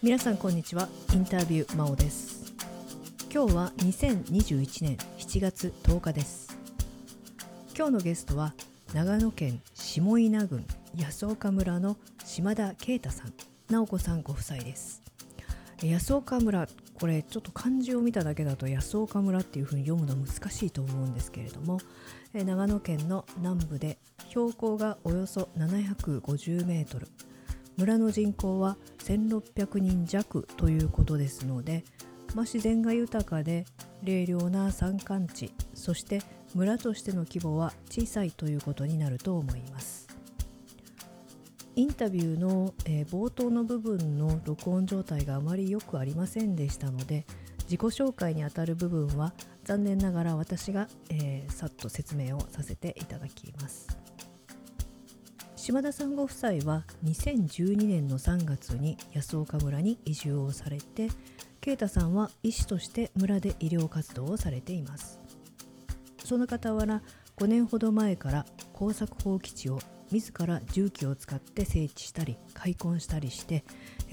皆さんこんにちは。インタビュー真央です。今日は2021年7月10日です。今日のゲストは長野県下稲郡安岡村の島田啓太さん。直子さんご夫妻です。安岡村これちょっと漢字を見ただけだと安岡村っていう風に読むの難しいと思うんですけれども長野県の南部で標高がおよそ750メートル。村の人口は1600人弱ということですので、まあ、自然が豊かで冷涼な山間地そして村としての規模は小さいということになると思います。インタビューの、えー、冒頭の部分の録音状態があまりよくありませんでしたので自己紹介にあたる部分は残念ながら私が、えー、さっと説明をさせていただきます。島田さんご夫妻は2012年の3月に安岡村に移住をされて啓太さんは医師として村で医療活動をされています。その傍ら5年ほど前から耕作放棄地を自ら重機を使って整地したり開墾したりして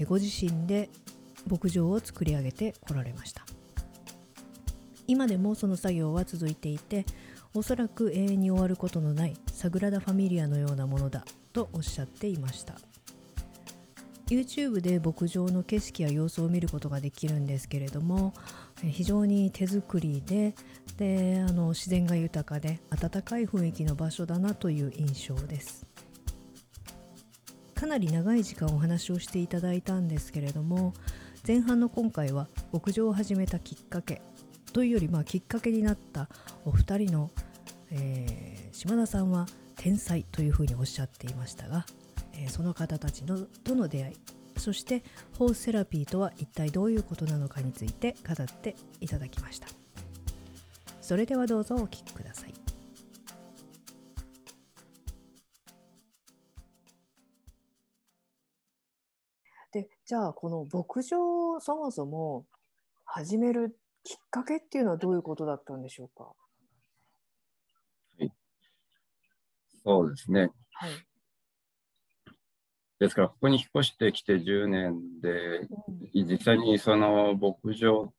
ご自身で牧場を作り上げてこられました。今でもその作業は続いていておそらく永遠に終わることのないサグラダ・ファミリアのようなものだとおっしゃっていました。YouTube で牧場の景色や様子を見ることができるんですけれども非常に手作りでであの自然が豊かで温かい雰囲気の場所だなという印象です。かなり長い時間お話をしていただいたんですけれども前半の今回は牧場を始めたきっかけというよりまあきっかけになったお二人の、えー、島田さんは天才というふうにおっしゃっていましたが、えー、その方たちのとの出会いそしてホースセラピーとは一体どういうことなのかについて語っていただきました。それではどうぞお聴きください。でじゃあこの牧場をそもそも始めるきっかけっていうのはどういうことだったんでしょうかはいそうですね、はい。ですから、ここに引っ越してきて10年で、実際にその牧場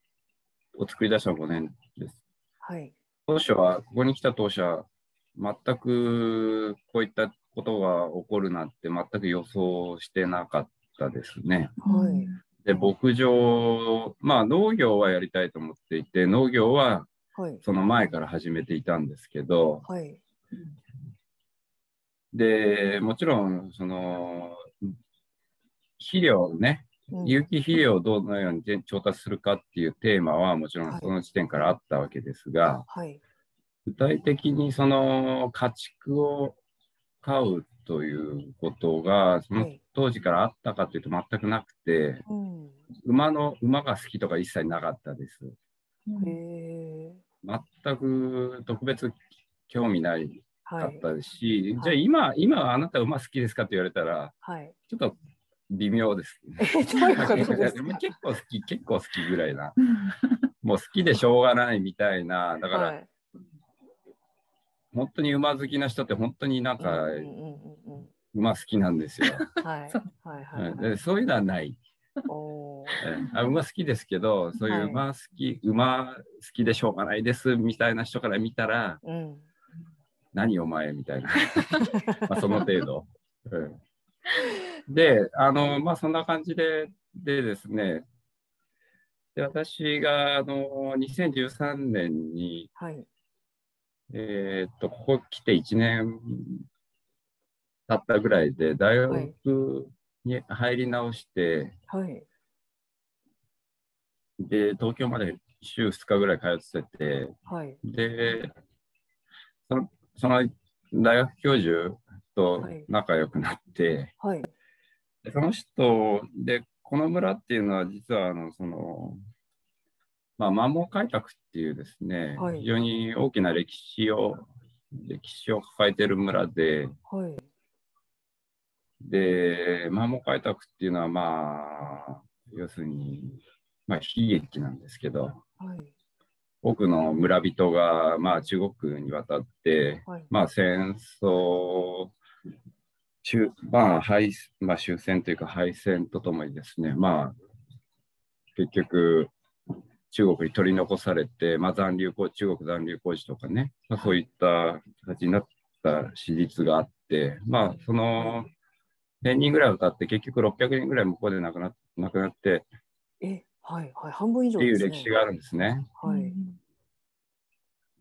を作り出した5年です。はい、当初は、ここに来た当初は、全くこういったことが起こるなんて全く予想してなかったですね。はい、で牧場、まあ農業はやりたいと思っていて、農業はその前から始めていたんですけど、はい、でもちろんその肥料ね、有機肥料をどのように調達するかっていうテーマはもちろんその時点からあったわけですが、はい、具体的にその家畜を飼うということがその当時からあったかというと全くなくて、うん、馬の馬が好きとか一切なかったです。全く特別興味ないかったですし、はい、じゃあ今、今あなた馬好きですかって言われたら、はい、ちょっと微妙です、ね。結構好き、結構好きぐらいな。もう好きでしょうがないみたいな。だから、はい、本当に馬好きな人って本当になんか、馬好きなんですよ。はい、はい、そういうのはない。あ馬好きですけど、そういう馬好き、はい、馬好きでしょうがないですみたいな人から見たら、うん、何お前みたいな、まあその程度。うん。で、あの、まあ、そんな感じで、でですね、で私があの2013年に、はい、えー、っと、ここ来て1年経ったぐらいで、大学に入り直して、はい、で、東京まで週2日ぐらい通ってて、はい、で、そのその大学教授と仲良くなって、はい、その人で、この村っていうのは実はあのその、まあ、摩耗開拓っていうですね、はい、非常に大きな歴史を歴史を抱えている村で、はい、で摩耗開拓っていうのはまあ要するに、まあ、悲劇なんですけど、はい、多くの村人が、まあ、中国に渡って、まあ、戦争終まあ敗まあ、終戦というか敗戦とともにですね、まあ、結局、中国に取り残されて、まあ、残留工中国残留工事とかね、まあ、そういった形になった史実があって、まあ、その1000人ぐらい歌って、結局600人ぐらい向こうで亡くな亡くなって、え、はいはい、半分以上、ね、っていう歴史があるんですね。はい、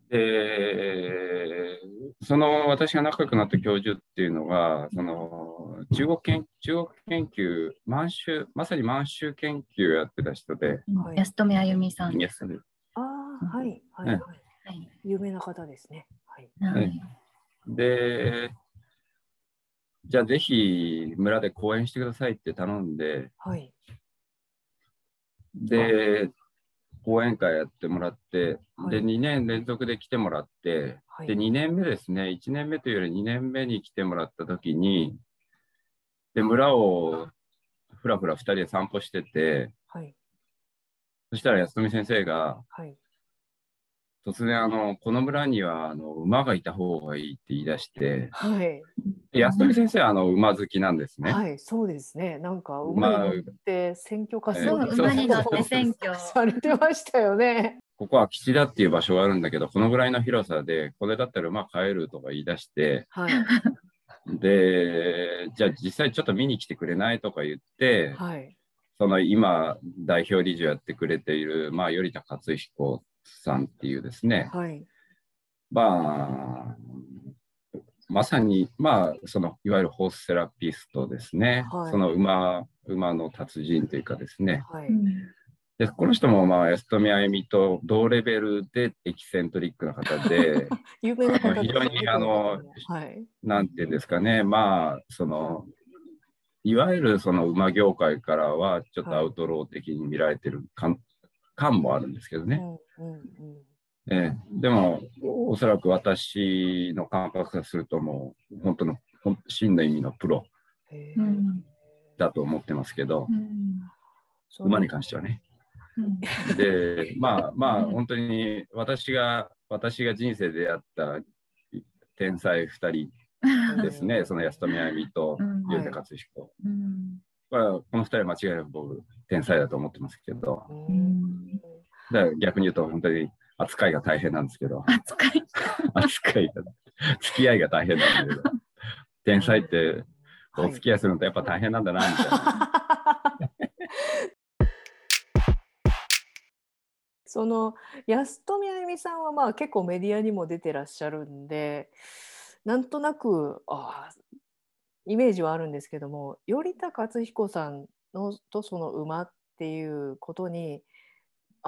で、その私が仲良くなった教授っていうのが、その中国研中国研究、満州、まさに満州研究をやってた人で、はい、安富あゆみさん。ああ、はい、はい、はい、有名な方ですね。はい。はい、で、じゃあぜひ村で講演してくださいって頼んで、はい、で、講演会やってもらって、はい、で、2年連続で来てもらって、はい、で、2年目ですね、1年目というより2年目に来てもらった時に、で、村をふらふら2人で散歩してて、はい、そしたら安富先生が、突然あの、この村にはあの馬がいた方がいいって言い出して、はい、安富先生はあの馬好きなんですね。はい、そうですね。なんか馬に乗って選挙活動、まあ、馬に乗って選挙 されてましたよね。ここは基地だっていう場所があるんだけど、このぐらいの広さで、これだったら馬飼えるとか言い出して、はい、で、じゃあ実際ちょっと見に来てくれないとか言って、はい、その今代表理事をやってくれている、まあ、頼田勝彦さんっていうですね、はい、まあ、まさに、まあ、そのいわゆるホースセラピストですね、はい、その馬馬の達人というかですね、はい、でこの人も、まあ、安富あゆみと同レベルでエキセントリックな方で、有名な方非常にあの、はい、なんていうんですかね、まあ、そのいわゆるその馬業界からはちょっとアウトロー的に見られてる感,、感もあるんですけどね。うんうん。えー、でも、おそらく私の感覚からすると、もう本当の真の意味のプロだと思ってますけど、馬に関してはね。で、まあまあ、本当に私が、私が人生で出会った天才2人ですね、その安富あゆみとゆうた勝彦。この2人は間違いなく僕、天才だと思ってますけど。だから逆に言うと、本当に扱いが大変なんですけど。扱い 扱いが、付き合いが大変なんだけど。天才ってお付き合いするのとやっぱ大変なんだな、みたいな。その安富あゆみさんはまあ結構メディアにも出てらっしゃるんでなんとなくあイメージはあるんですけども頼田勝彦さんのとその馬っていうことに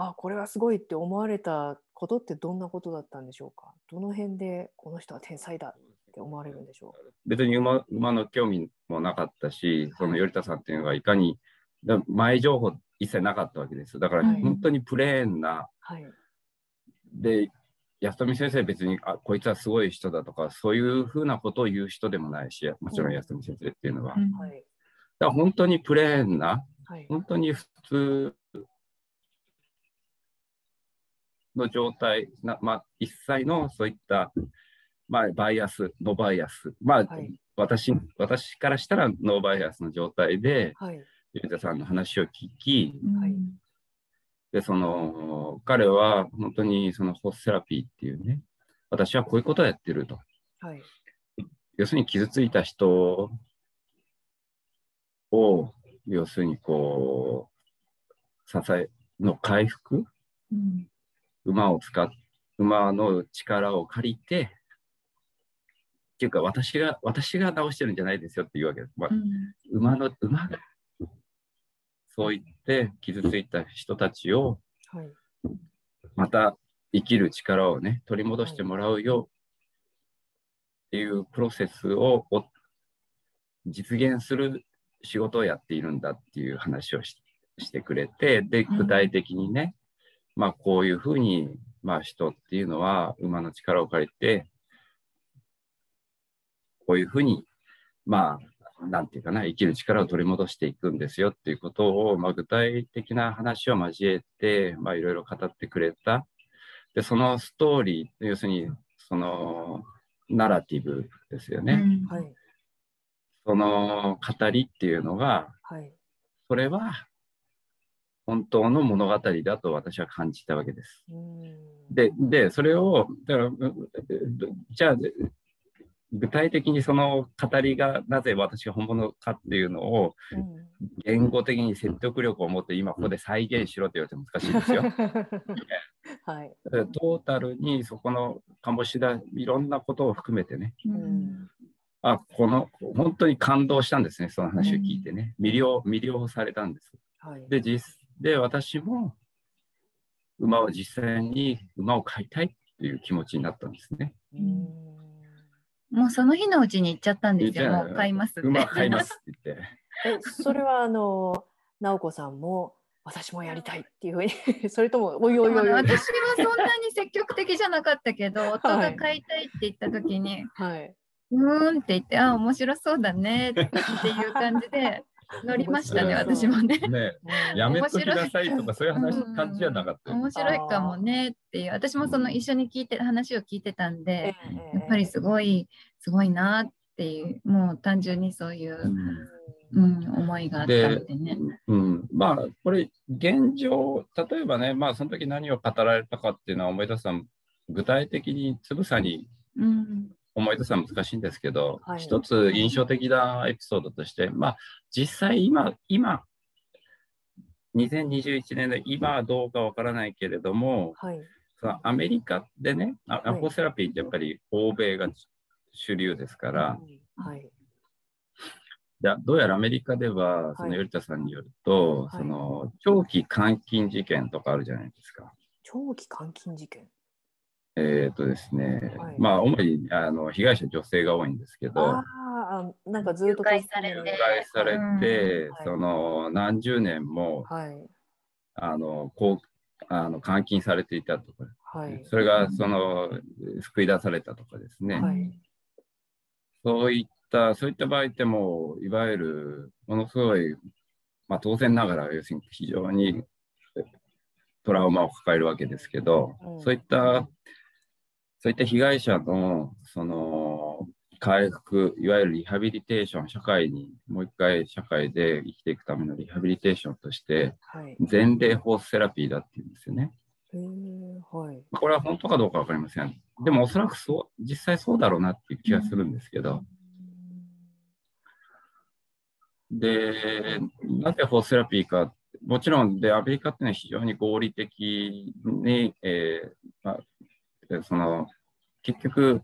あこれはすごいって思われたことってどんなことだったんでしょうか？どの辺でこの人は天才だって思われるんでしょう？別に馬馬の興味もなかったし、その頼田さんっていうのがいかに前情報一切なかったわけです。だから本当にプレーンな、はい、で安富先生別にあこいつはすごい人だとかそういうふうなことを言う人でもないしもちろん。安富先生っていうのは。うん、だから本当にプレーンな、はい、本当に普通の状態な、まあ、一切のそういった、まあ、バイアス、ノーバイアス、まあ、はい、私私からしたらノーバイアスの状態で、はい、ゆうたさんの話を聞き、はい、でその彼は本当にそのホースセラピーっていうね、私はこういうことをやってると。はい、要するに傷ついた人を、要するにこう、支えの回復、うん馬を使っ馬の力を借りて、っていうか私が、私が直してるんじゃないですよっていうわけ。です。まあ、うん、馬の、馬が、そう言って傷ついた人たちを、また生きる力をね、取り戻してもらうよっていうプロセスを実現する仕事をやっているんだっていう話をしてくれて、で、具体的にね、まあ、こういうふうに、まあ、人っていうのは馬の力を借りて、こういうふうに、まあ、なんていうかな、生きる力を取り戻していくんですよっていうことを、まあ、具体的な話を交えて、まあ、いろいろ語ってくれた。で、そのストーリー、要するに、その、ナラティブですよね。うんはい、その語りっていうのが、はい、それは本当の物語だと私は感じたわけです。で、でそれを、だからじゃあ、具体的にその語りがなぜ私が本物かっていうのを言語的に説得力を持って今ここで再現しろって言われて難しいですよ。はい、トータルにそこの鴨志田いろんなことを含めてね、うん、あこの本当に感動したんですねその話を聞いてね。魅了魅了されたんです。はい、で実で私も馬を実際に馬を飼いたいっていう気持ちになったんですね。うんもうその日のうちに行っちゃったんですよ。もう買いますって。馬買いますって言って。え、それはあの直子さんも私もやりたいっていうふうに それともおいおいおい私はそんなに積極的じゃなかったけど、夫が買いたいって言った時に、はい、うーんって言ってあ面白そうだねっていう感じで乗りましたね、私もね。ね。やめときなさいとか、そういう話、感じじゃなかった。面白いかもねっていう、私もその一緒に聞いて、話を聞いてたん。で、やっぱりすごい、すごいなっていう、もう単純にそういう、うん、思いがあったのでね。うん、まあ、これ、現状、例えばね、まあ、その時何を語られたかっていうのは思い出すの具体的につぶさに、うん思い出すのは難しいんですけど、はい、一つ印象的なエピソードとして、まあ、実際今、今、2021年の今はどうかわからないけれども、はい、そのアメリカでね、アポセラピーってやっぱり欧米が主流ですから、はい、どうやらアメリカでは、その頼田さんによると、その長期監禁事件とかあるじゃないですか。長期監禁事件？えっ、ー、とですね、はい、まあ主にあの被害者女性が多いんですけど、あなんかずっと誘拐されて、されて、うん、その何十年も、はい、あのこうあの監禁されていたとか、はい、それがその救い出されたとかですね、はい、そういったそういった場合ってもいわゆるものすごい、まあ、当然ながら要するに非常にトラウマを抱えるわけですけど、うん、そういったそういった被害者のその回復、いわゆるリハビリテーション、社会に、もう一回社会で生きていくためのリハビリテーションとして、前例フォースセラピーだっていうんですよね。はい、これは本当かどうか分かりません。でもおそらくそう、実際そうだろうなっていう気がするんですけど。で、なぜフォースセラピーか、もちろんで、アメリカっていうのは非常に合理的に、えーまあ、その結局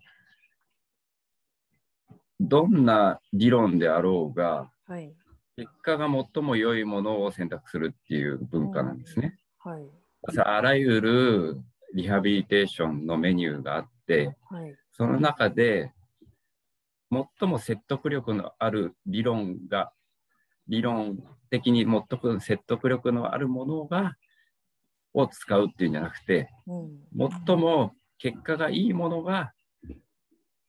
どんな理論であろうが、はい、結果が最も良いものを選択するっていう文化なんですね。はい、あらゆるリハビリテーションのメニューがあって、はい、その中で最も説得力のある理論が理論的に最も説得力のあるものがを使うっていうんじゃなくて、うん、最も結果がいいものが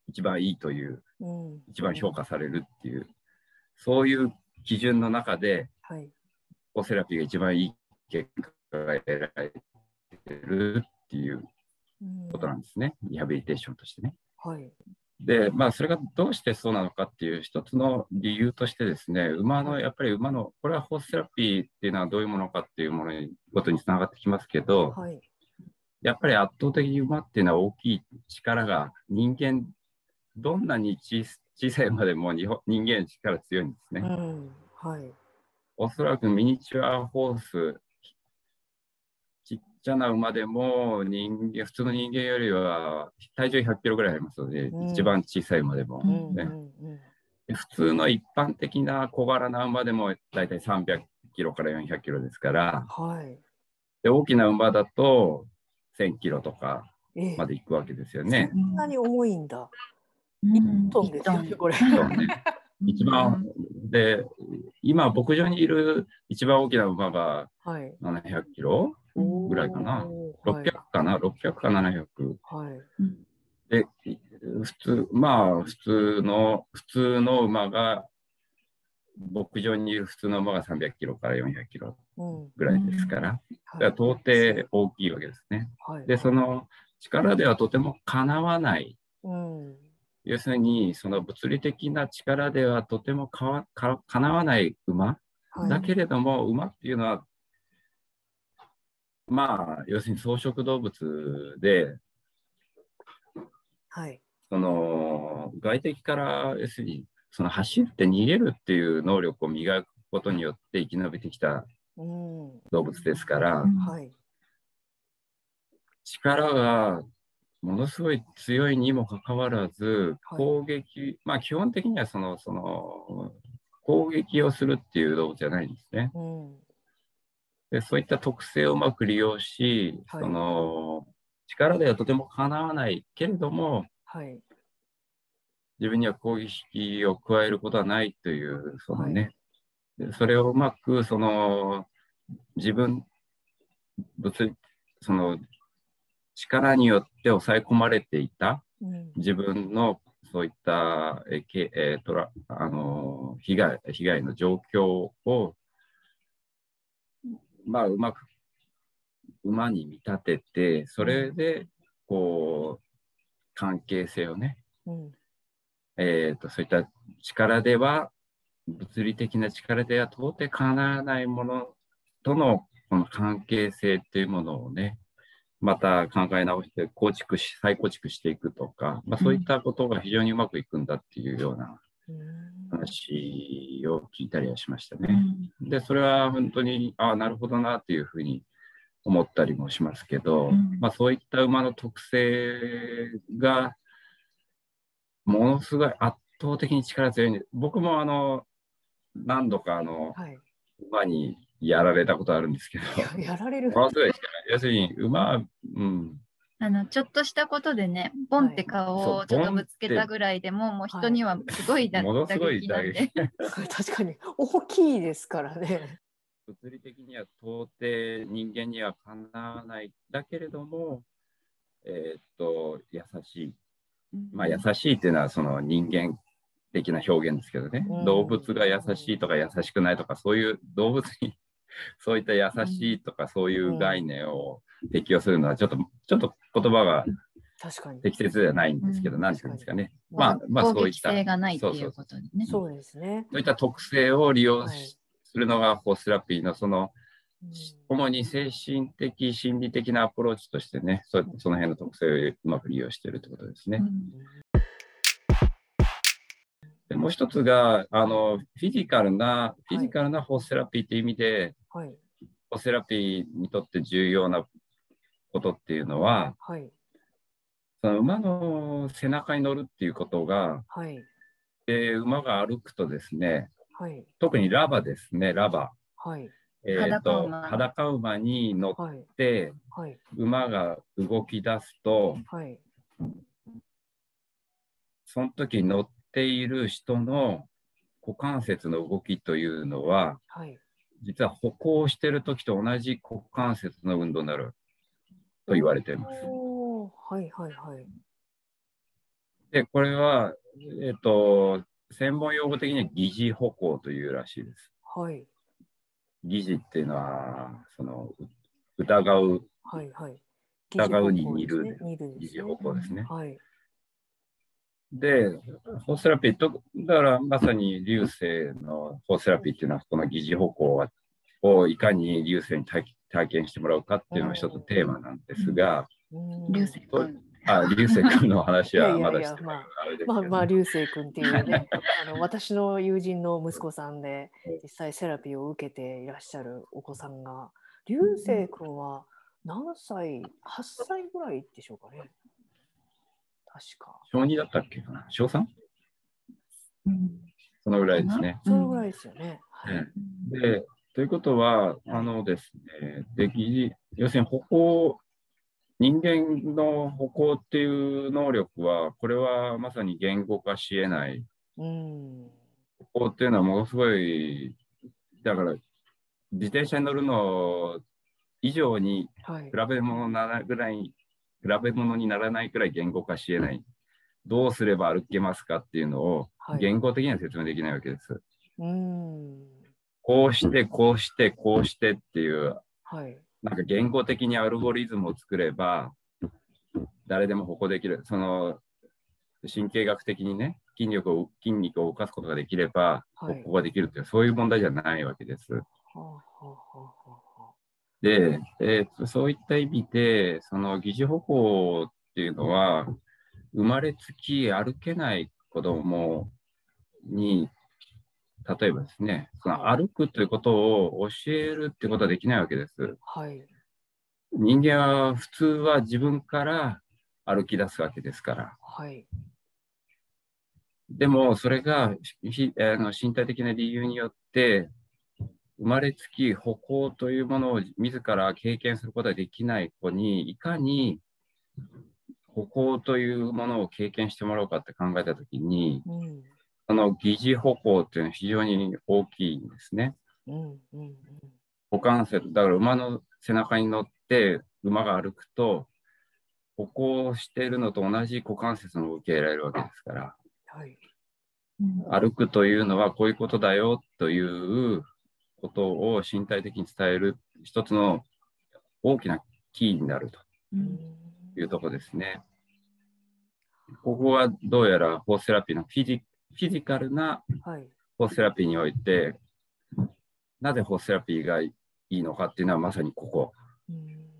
一番いいという、うん、一番評価されるっていう、そういう基準の中で、はい、オセラピーが一番いい結果が得られてるっていうことなんですね、うん、リハビリテーションとしてね。はい、で、まあ、それがどうしてそうなのかっていう一つの理由としてですね、馬の、やっぱり馬の、これはホースセラピーっていうのはどういうものかっていうものに、ことにつながってきますけど、はい、やっぱり圧倒的に馬っていうのは大きい力が人間、どんなに小さい馬でも人間の力強いんですね。うん、はい、おそらくミニチュアホース、ちっちゃな馬でも人間普通の人間よりは体重100キロぐらいありますので、うん、一番小さい馬でも、ね。普通の一般的な小柄な馬でも大体300キロから400キロですから、はい、で大きな馬だと1000キロとかまで行くわけですよね。そんなに重いんだ。1トンですよね、これ。ね、一番、で、今、牧場にいる一番大きな馬が700キロぐらいかな。600かな、600か700。はい、で、普通、まあ、普通の、普通の馬が、牧場にいる普通の馬が300キロから400キロぐらいですから、うん、到底大きいわけですね。はい、で、その力ではとてもかなわない。うん、要するに、その物理的な力ではとてもかわかなわない馬、はい、だけれども、馬っていうのはまあ、要するに草食動物で、はい、その外敵から要するにその走って逃げるっていう能力を磨くことによって生き延びてきた動物ですから、はい、力がものすごい強いにもかかわらず、攻撃、はい、まあ基本的にはその、その、攻撃をするっていう動物じゃないんですね。うん、でそういった特性をうまく利用し、はい、その力ではとてもかなわないけれども、はい、自分には攻撃を加えることはないという、そのね、でそれをうまくその自分、物その力によって抑え込まれていた自分のそういったえけ、えー、トラあの被害被害の状況を、まあ、うまく馬に見立ててそれでこう関係性をね、うん、えーと、そういった力では物理的な力では到底かなわないものとのこの関係性っていうものをねまた考え直して構築し、再構築していくとか、まあ、そういったことが非常にうまくいくんだっていうような話を聞いたりはしましたね。で、それは本当に、ああ、なるほどなっていうふうに思ったりもしますけど、まあ、そういった馬の特性が、ものすごい圧倒的に力強いんで、僕もあの、何度かあの、はい、馬にやられたことあるんですけど。やられる。要するに、馬、うん。あのちょっとしたことでね、ボンって顔をちょっとぶつけたぐらいでも、はい、もう人にはすごい打撃なんで。確かに大きいですからね。物理的には到底人間にはかなわない。だけれども、えー、っと、優しい。まあ、優しいっていうのはその人間的な表現ですけどね、うん、動物が優しいとか優しくないとか、そういう動物に そういった優しいとかそういう概念を適用するのはちょっと、ちょっと言葉が適切ではないんですけど、何て言うんですかね。まあ、まあそういった。性がないっていうことでね。そうですね。そういった特性を利用するのがホースラピーのその、主に精神的、心理的なアプローチとしてね、そその辺の特性をうまく利用しているということですね。でもう一つがあのフィジカルな、フィジカルなホースセラピーという意味で、はい、ホースセラピーにとって重要なことっていうのは、はい、その馬の背中に乗るっていうことが、はい、で馬が歩くとですね、はい、特にラバですね、ラバ。はいえーと、裸馬に乗って、はいはい、馬が動き出すと、はい、その時乗っている人の股関節の動きというのは、はい、実は歩行してる時と同じ股関節の運動になると言われています。はいはいはい。で、これは、えっ、ー、と、専門用語的には疑似歩行というらしいです。はい。疑似っていうのは、その、疑う、はいはい、疑うに似る疑似歩行ですね。はい。で、ホースセラピーと、だからまさに流星のホースセラピーっていうのは、この疑似歩行をいかに流星に体験してもらうかっていうのが一つテーマなんですが、流星君。あ、流星君の話はまだしてまあ、まあ、まあ、流星君っていうね、あの私の友人の息子さんで、実際セラピーを受けていらっしゃるお子さんが、流星君は何歳、8歳ぐらいでしょうかね。確か。小2だったっけかな？小 3? うん、そのぐらいですね。そのぐらいですよね。はい、で、ということは、あのですね、でき要するに歩行、人間の歩行っていう能力は、これはまさに言語化しえない。うん、歩行っていうのはものすごい、だから自転車に乗るの以上に比べ物ならぐらい比べ物にならないくらい言語化しえない。どうすれば歩けますかっていうのを言語的には説明できないわけです。はい、こうして、こうして、こうしてっていう、はい、なんか言語的にアルゴリズムを作れば、誰でも歩行できる。その神経学的にね、筋力を筋肉を動かすことができれば、歩行ができるっていう、そういう問題じゃないわけです。で、えー、そういった意味で、その疑似歩行っていうのは、生まれつき歩けない子供に、例えばですね、その歩くということを教えるってことはできないわけです。はい、人間は普通は自分から歩き出すわけですから。はい、でも、それがひあの身体的な理由によって、生まれつき歩行というものを自ら経験することができない子に、いかに歩行というものを経験してもらおうかって考えたときに、うん、その疑似歩行っていうのは非常に大きいんですね。うんうんうん、股関節、だから馬の背中に乗って馬が歩くと、歩行しているのと同じ股関節の受け入れられるわけですから、はい、歩くというのはこういうことだよということを身体的に伝える一つの大きなキーになると。いうところですね。ここはどうやらホースセラピーのフィジフィジカルなホースセラピーにおいて、はい、なぜホースセラピーがいいのかっていうのはまさにここ、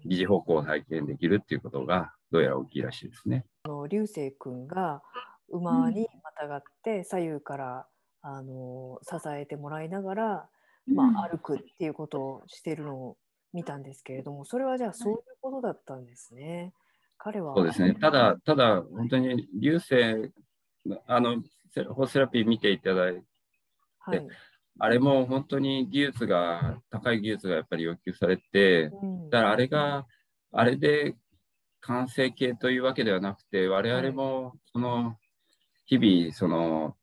疑似方向を体験できるっていうことがどうやら大きいらしいですね。あの流星君が馬にまたがって左右からあの支えてもらいながらまあ、歩くっていうことをしているのを見たんですけれども、それはじゃあそういうことだったんですね。彼は。そうですね。ただ、ただ、本当に流星、あの、ホーセラピー見ていただいて、はい、あれも本当に技術が、高い技術がやっぱり要求されて、うん、だからあれが、あれで完成形というわけではなくて、我々もその、日々、その、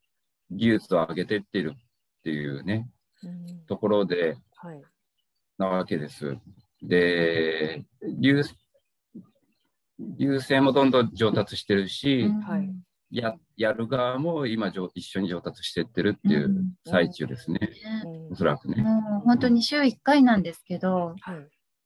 技術を上げていっているっていうね、ところで、はい、なわけです。で、流流星もどんどん上達してるし、はい、ややる側も今一緒に上達してってるっていう最中ですね、うん、おそらくね。もう本当に週1回なんですけど、はい、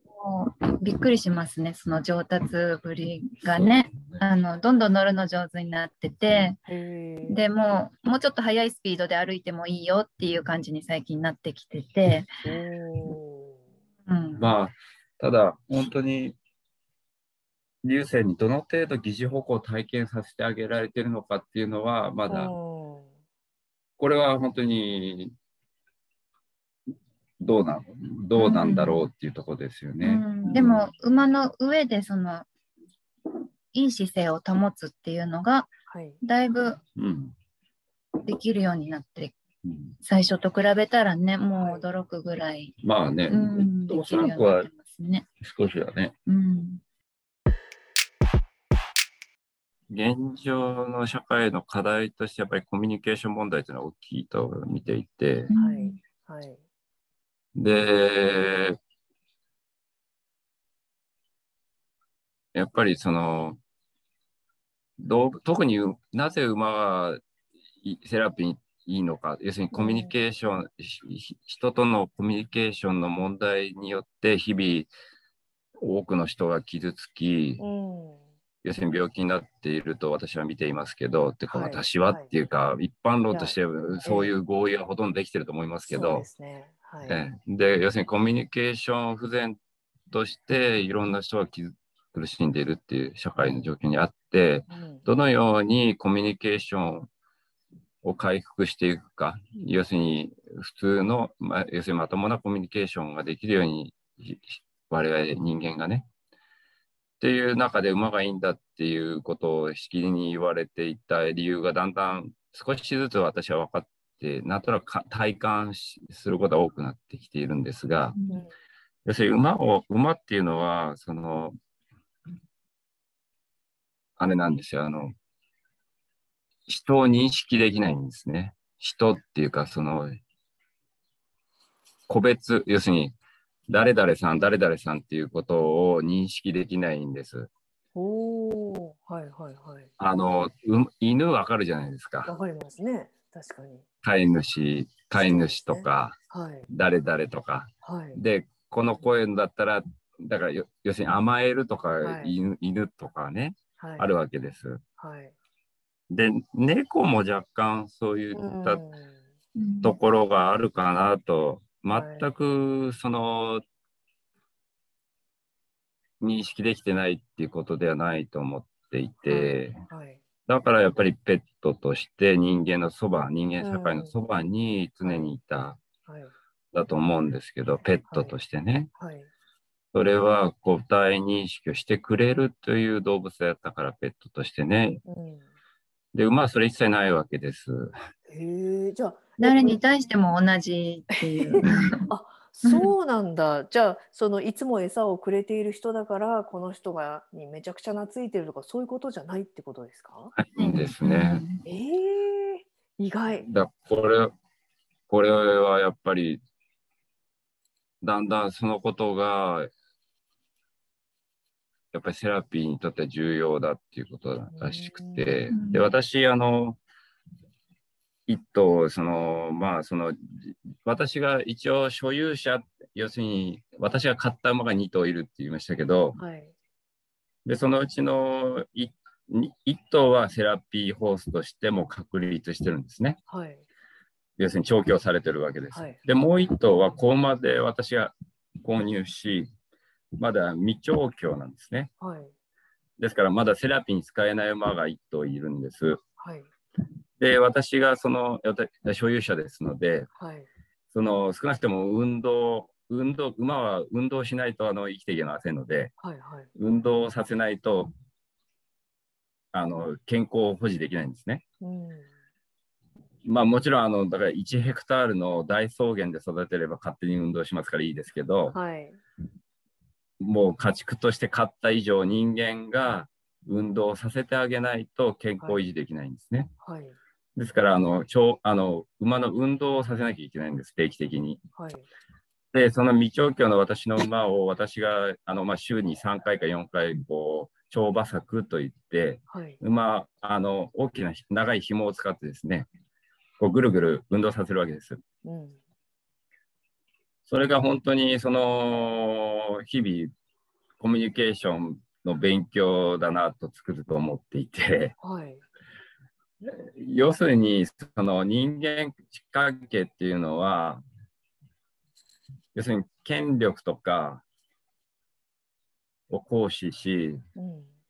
もうびっくりしますね、その上達ぶりがね。あのどんどん乗るの上手になってて、でももうちょっと速いスピードで歩いてもいいよっていう感じに最近なってきてて。うん、まあ、ただ本当に流星にどの程度疑似歩行を体験させてあげられてるのかっていうのはまだ。これは本当にどうなどうなんだろうっていうところですよね。うん。うん、でも馬の上でそのいい姿勢を保つっていうのが、だいぶできるようになって、うん、最初と比べたらねもう驚くぐらい、まあね、うん、おそらくは少しはね。うん現状の社会の課題としてやっぱりコミュニケーション問題というのは大きいと見ていて、はい。はい、で、やっぱりその、どう特になぜ馬がセラピーにいいのか、要するにコミュニケーション、うん、人とのコミュニケーションの問題によって日々多くの人が傷つき、うん要するに病気になっていると私は見ていますけど、でこの私はっていうか、はい、一般論としてそういう合意はほとんどできてると思いますけど、で要するにコミュニケーション不全としていろんな人が苦しんでいるっていう社会の状況にあって、うん、どのようにコミュニケーションを回復していくか、要するに普通の、まあ、要するにまともなコミュニケーションができるように我々人間がね、っていう中で馬がいいんだっていうことをしきりに言われていた理由がだんだん少しずつ私は分かって、なんとなく体感することが多くなってきているんですが、うん、要するに馬を、馬っていうのは、その、あれなんですよ、あの、人を認識できないんですね。人っていうか、その、個別、要するに、誰々さん、誰々さんっていうことを認識できないんです。おはいはいはい。あの、う犬わかるじゃないですか。わかりますね。確かに。飼い主、飼い主とか、ね、はい、誰々とか。はい、で、この声だったら、だから要するに甘えるとか、はい、犬犬とかね、はい、あるわけです。はい、で、猫も若干そういったところがあるかなと全くその認識できてないっていうことではないと思っていて、はい、だからやっぱりペットとして人間のそば、人間社会のそばに常にいた、だと思うんですけど、ペットとしてね。それは個体認識をしてくれるという動物だったからペットとしてね。で、馬はそれ一切ないわけです。へえ、じゃあ。誰に対しても同じっていう。あそうなんだ。じゃあそのいつも餌をくれている人だからこの人がにめちゃくちゃ懐いてるとかそういうことじゃないってことですか？いいですね。ええー、意外。だこれこれはやっぱりだんだんそのことがやっぱりセラピーにとって重要だっていうことらしくて、で私あの一頭、その、まあ、その、私が一応所有者、要するに、私が買った馬が2頭いるって言いましたけど、はい、で、そのうちの 1, 1頭はセラピーホースとしても確立してるんですね。はい、要するに調教されてるわけです。はい、で、もう1頭は子馬で私が購入し、まだ未調教なんですね。はい、ですから、まだセラピーに使えない馬が1頭いるんです。はいで、私がその所有者ですので、はい、その少なくとも運動、運動、馬は運動しないとあの生きていけませんので、はいはい、運動させないとあの健康を保持できないんですね。うん。まあもちろんあのだから1ヘクタールの大草原で育てれば勝手に運動しますからいいですけど、はい、もう家畜として飼った以上人間が運動させてあげないと健康維持できないんですね。はい、はいですから、あの、超あの馬の運動をさせなきゃいけないんです、定期的に。はい、で、その未調教の私の馬を私があの、まあ、週に3回か4回、こう、超馬作といって、はい、馬、あの、大きな長い紐を使ってですね、こうぐるぐる運動させるわけです。うん、それが本当に、その、日々、コミュニケーションの勉強だなと作ると思っていて、はい要するに、その人間関係っていうのは、要するに権力とかを行使し、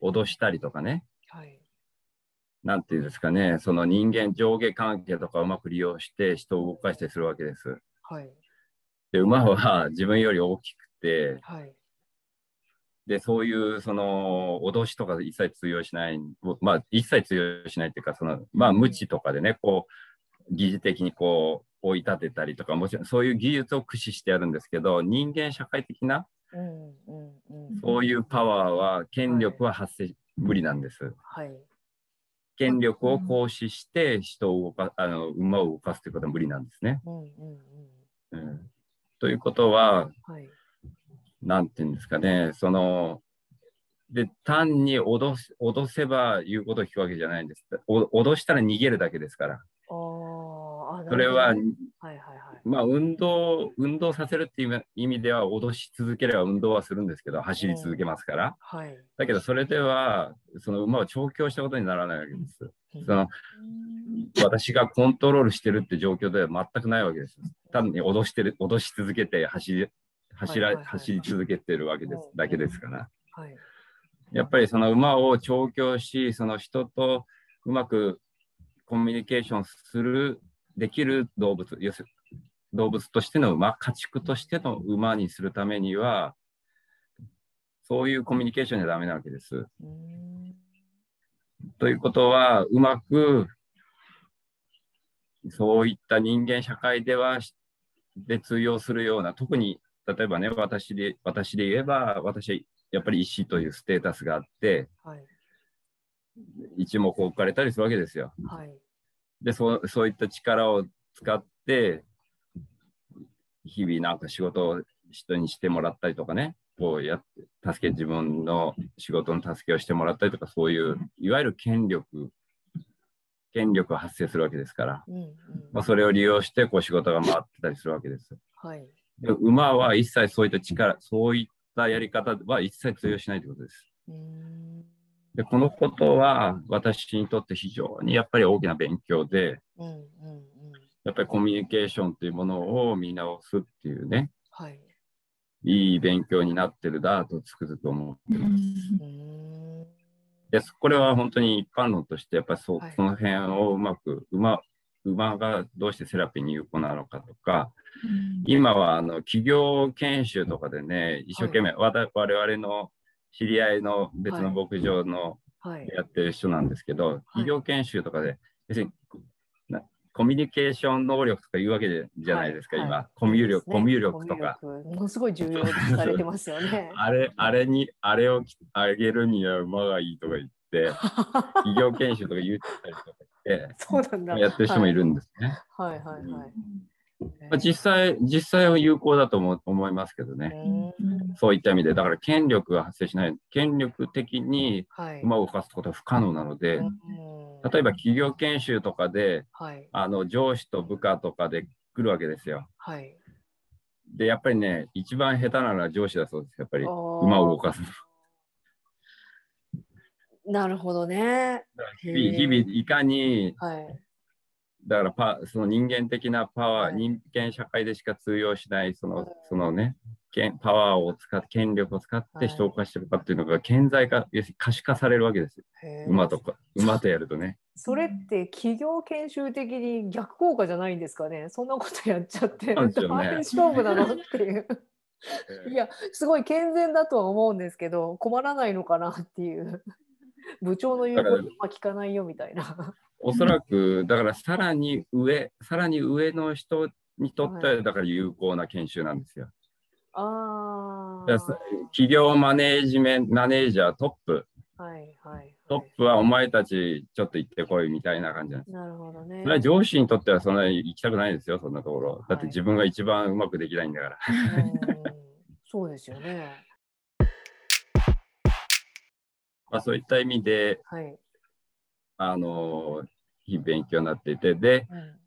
脅したりとかね、はい、なんていうんですかね、その人間上下関係とかうまく利用して人を動かしたりするわけです。はい、で馬は自分より大きくて、はい、で、そういうその脅しとか一切通用しない、まあ一切通用しないっていうか、そのまあ無知とかでね、こう、疑似的にこう追い立てたりとか、もちろんそういう技術を駆使してやるんですけど、人間社会的な、そういうパワーは、権力は発生、無理なんです。はい。権力を行使して人を動か、あの馬を動かすということは無理なんですね。うん、ということは、はいなんていうんですかね、その、で、単に脅す脅せば言うことを聞くわけじゃないんです。脅したら逃げるだけですから。それは、はいはいはい、まあ運動、運動させるっていう意味では脅し続ければ運動はするんですけど、走り続けますから。はい、だけどそれでは、その馬を調教したことにならないわけです。その私がコントロールしてるって状況では全くないわけです。単に脅してる、脅し続けて走り走ら、走り続けてるわけです、だけですから。はい、やっぱりその馬を調教し、その人とうまくコミュニケーションする、できる動物、要する動物としての馬、家畜としての馬にするためには、そういうコミュニケーションじゃダメなわけです。ということは、うまくそういった人間社会ではで通用するような、特に例えばね、私で私で言えば、私はやっぱり医師というステータスがあって、はい、一目置かれたりするわけですよ。はい、でそ、そういった力を使って、日々なんか仕事を人にしてもらったりとかね、こうやって助け、自分の仕事の助けをしてもらったりとか、そういう、いわゆる権力、権力が発生するわけですから、うんうん、まあ、それを利用してこう仕事が回ってたりするわけです。はい馬は一切そういった力、そういったやり方は一切通用しないということです。でこのことは私にとって非常にやっぱり大きな勉強で、やっぱりコミュニケーションというものを見直すっていうね、はい、いい勉強になってるだとつくづく思ってます。でこれは本当に一般論としてやっぱりそ,、その辺をうまく馬馬がどうしてセラピーに有効なのかとか、うん、今はあの企業研修とかでね一生懸命、はい、我々の知り合いの別の牧場のやってる人なんですけど、はい、企業研修とかで別にコミュニケーション能力とかいうわけじゃないですか、はい、今、コミュ力、ね、コミュ力とか。ものすごい重要視されてますよね。あれ、あれに、あれをあげるには馬がいいとか言って、企業研修とか言ったりとかして、そうなんだ。やってる人もいるんですね。はい、はい、はい。はいまあ、実際、実際は有効だと思思いますけどね。そういった意味で、だから権力が発生しない、権力的に馬を動かすことは不可能なので、例えば企業研修とかで、はい、あの上司と部下とかで来るわけですよ。はい、で、やっぱりね、一番下手なのは上司だそうです。やっぱり馬を動かす。なるほどね。日々、日々いかに、はい、だからパその人間的なパワー、はい、人間社会でしか通用しないその,、そのね、パワーを使って、権力を使って人を動かしてるかっていうのが、顕在化、要するに可視化されるわけですよ。馬とか、馬とやるとね。それって企業研修的に逆効果じゃないんですかね？そんなことやっちゃって、大変勝負なの？っていう。いや、すごい健全だとは思うんですけど、困らないのかなっていう。部長の言うことは聞かないよみたいな。おそらく、だからさらに上、さらに上の人にとっては、だから有効な研修なんですよ。あ企業マネージメント、マネージャートップ。はいはい、はい、トップはお前たちちょっと行ってこいみたいな感じなんです。なるほどね。それは上司にとってはそんなに行きたくないですよ、そんなところ。だって自分が一番うまくできないんだから。そうですよね。まあそういった意味で、はい、あの、非勉強になっていて、で、うん。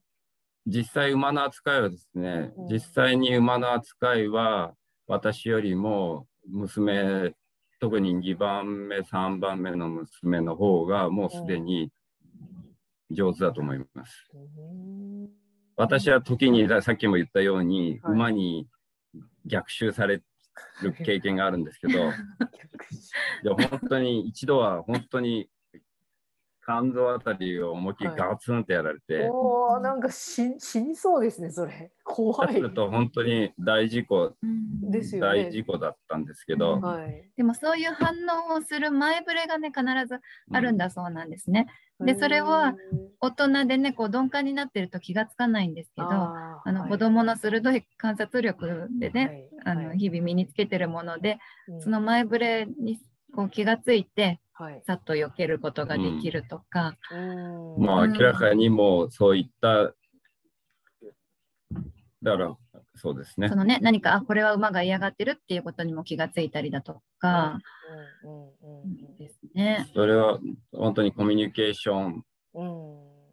実際馬の扱いはですね、うん、実際に馬の扱いは私よりも娘、特に2番目、3番目の娘の方がもうすでに上手だと思います。私は時に、さっきも言ったように、馬に逆襲される経験があるんですけど、いや本当に一度は本当に肝臓あたりを思いっきりガツンってやられて、はい、おなんか死死にそうですねそれ。怖い。すると本当に大事故、ですよ、ね、大事故だったんですけど、はい、でもそういう反応をする前触れがね必ずあるんだそうなんですね、うん、でそれは大人でねこう鈍感になってると気がつかないんですけどあの、はい、子供の鋭い観察力でね、はい、あの日々身につけてるもので、その前触れにこう気がついてはい、さっと避けることができるとか。うん、まあ明らかにもうそういった、だからそうですね。そのね何かあこれは馬が嫌がってるっていうことにも気がついたりだとか、ですね。それは本当にコミュニケーション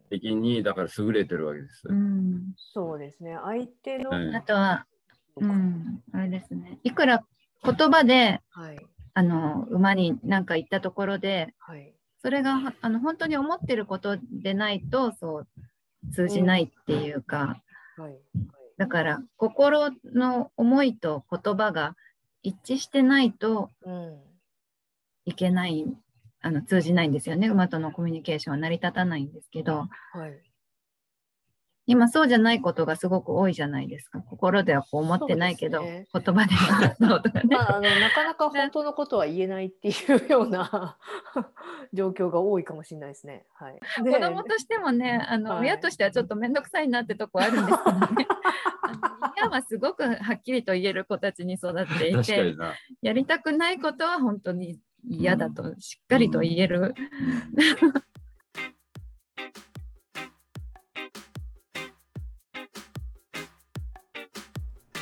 的にだから優れてるわけです。うん、そうですね。相手の、あとは、うん、あれですね。いくら言葉で、はいあの馬に何か行ったところで、はい、それがあの本当に思ってることでないとそう通じないっていうか、うんはい、だから心の思いと言葉が一致してないといけない、あの通じないんですよね。馬とのコミュニケーションは成り立たないんですけど、はい、今そうじゃないことがすごく多いじゃないですか。心ではこう思ってないけど、ね、言葉ではそうとかね、まあ、あの。なかなか本当のことは言えないっていうような 状況が多いかもしれないですね。はい、子供としてもね、あの、はい、親としてはちょっと面倒くさいなってとこあるんですけどね。親はすごくはっきりと言える子たちに育っていて、やりたくないことは本当に嫌だとしっかりと言える。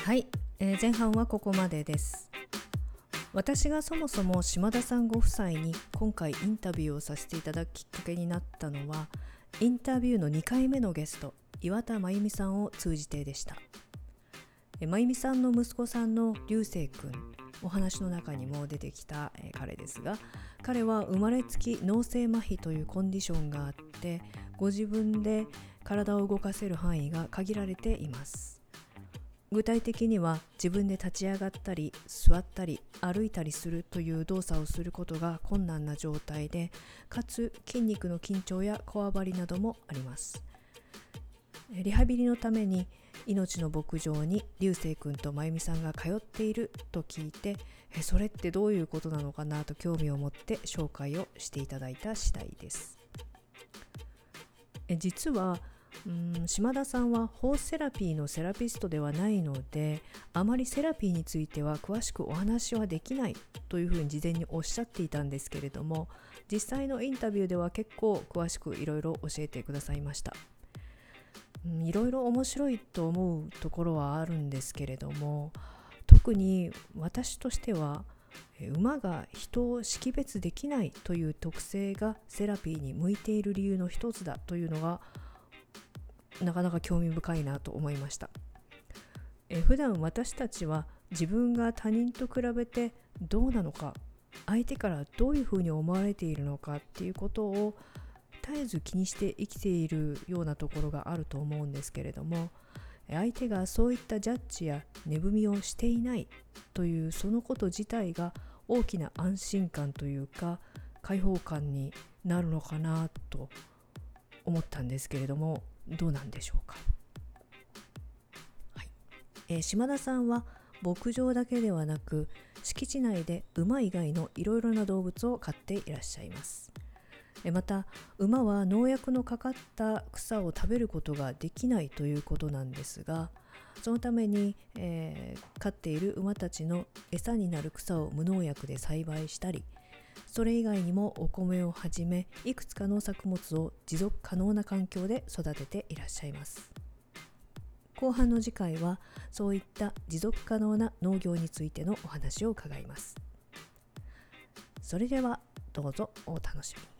はい、えー、前半はここまでです。私がそもそも島田さんご夫妻に今回インタビューをさせていただくきっかけになったのはインタビューの2回目のゲスト岩田真由美さんを通じてでした。真由美さんの息子さんの流星君お話の中にも出てきた、え彼ですが彼は生まれつき脳性麻痺というコンディションがあってご自分で体を動かせる範囲が限られています。具体的には自分で立ち上がったり座ったり歩いたりするという動作をすることが困難な状態でかつ筋肉の緊張やこわばりなどもあります。リハビリのために命の牧場に流星君と真由美さんが通っていると聞いてえそれってどういうことなのかなと興味を持って紹介をしていただいた次第です。え実はうん島田さんはホースセラピーのセラピストではないのであまりセラピーについては詳しくお話はできないというふうに事前におっしゃっていたんですけれども実際のインタビューでは結構詳しくいろいろ教えてくださいました。いろいろ面白いと思うところはあるんですけれども特に私としては馬が人を識別できないという特性がセラピーに向いている理由の一つだというのがなかなか興味深いなと思いました。え普段私たちは自分が他人と比べてどうなのか相手からどういうふうに思われているのかっていうことを絶えず気にして生きているようなところがあると思うんですけれども相手がそういったジャッジや値踏みをしていないというそのこと自体が大きな安心感というか解放感になるのかなと思ったんですけれどもどうなんでしょうか、はい。えー、島田さんは牧場だけではなく敷地内で馬以外のいろいろな動物を飼っていらっしゃいます。また馬は農薬のかかった草を食べることができないということなんですがそのために、えー、飼っている馬たちの餌になる草を無農薬で栽培したりそれ以外にもお米をはじめいくつかの作物を持続可能な環境で育てていらっしゃいます。後半の次回はそういった持続可能な農業についてのお話を伺います。それではどうぞお楽しみに。